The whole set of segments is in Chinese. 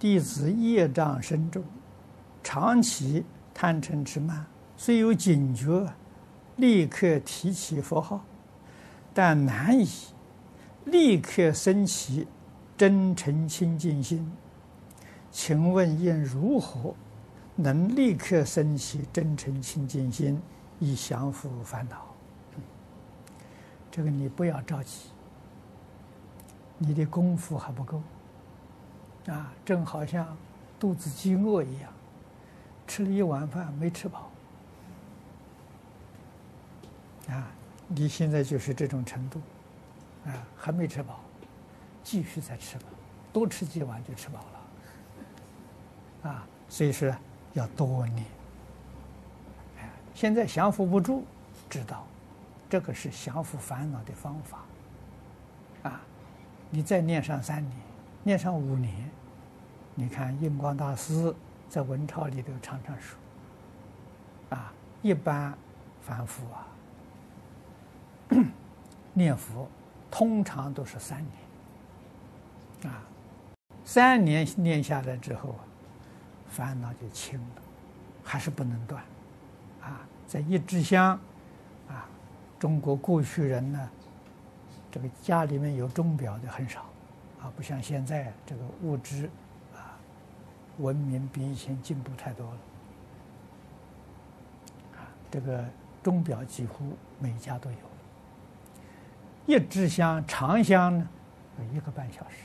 弟子业障深重，长期贪嗔痴慢，虽有警觉，立刻提起佛号，但难以立刻升起真诚清净心。请问应如何能立刻升起真诚清净心，以降伏烦恼？这个你不要着急，你的功夫还不够。啊，正好像肚子饥饿一样，吃了一碗饭没吃饱。啊，你现在就是这种程度，啊，还没吃饱，继续再吃吧，多吃几碗就吃饱了。啊，所以说要多念。哎，现在降伏不住，知道，这个是降伏烦恼的方法。啊，你再念上三年。念上五年，你看印光大师在文钞里头常常说：“啊，一般凡夫啊，念佛通常都是三年，啊，三年念下来之后啊，烦恼就轻了，还是不能断，啊，在一支香，啊，中国过去人呢，这个家里面有钟表的很少。”啊，不像现在这个物质啊，文明比以前进步太多了。啊，这个钟表几乎每家都有。一支香长香呢，有一个半小时。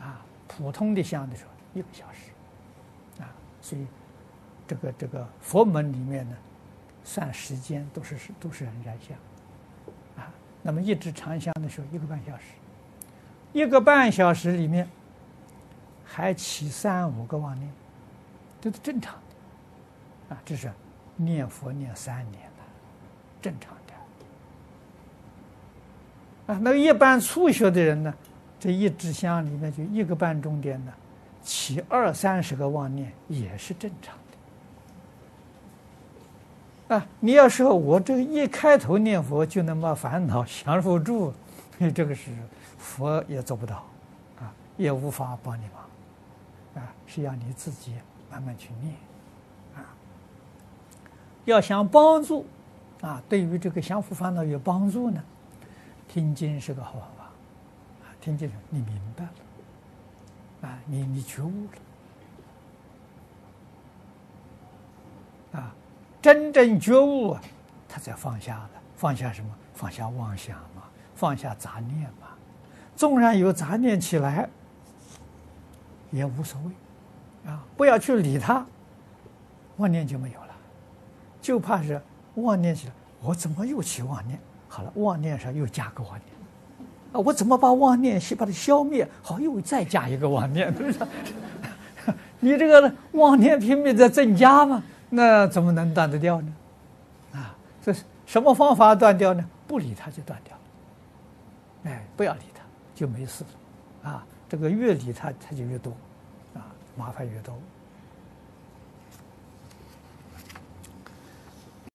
啊，普通的香的时候一个小时。啊，所以这个这个佛门里面呢，算时间都是是都是很燃香。啊，那么一支长香的时候一个半小时。一个半小时里面，还起三五个妄念，这是正常的，啊，这是念佛念三年了，正常的。啊，那一般初学的人呢，这一支香里面就一个半钟点呢，起二三十个妄念也是正常的。啊，你要说我这个一开头念佛就能把烦恼降伏住，这个是。佛也做不到，啊，也无法帮你忙，啊，是要你自己慢慢去念，啊，要想帮助，啊，对于这个降伏烦恼有帮助呢，听经是个好方法，啊，听经你明白了，啊，你你觉悟了，啊，真正觉悟，他才放下了，放下什么？放下妄想嘛，放下杂念嘛。纵然有杂念起来，也无所谓，啊，不要去理他，妄念就没有了。就怕是妄念起来，我怎么又起妄念？好了，妄念上又加个妄念，啊，我怎么把妄念先把它消灭？好，又再加一个妄念，不 是你这个妄念拼命在增加嘛，那怎么能断得掉呢？啊，这是什么方法断掉呢？不理他就断掉了，哎，不要理他。就没事，啊，这个越理他他就越多，啊，麻烦越多。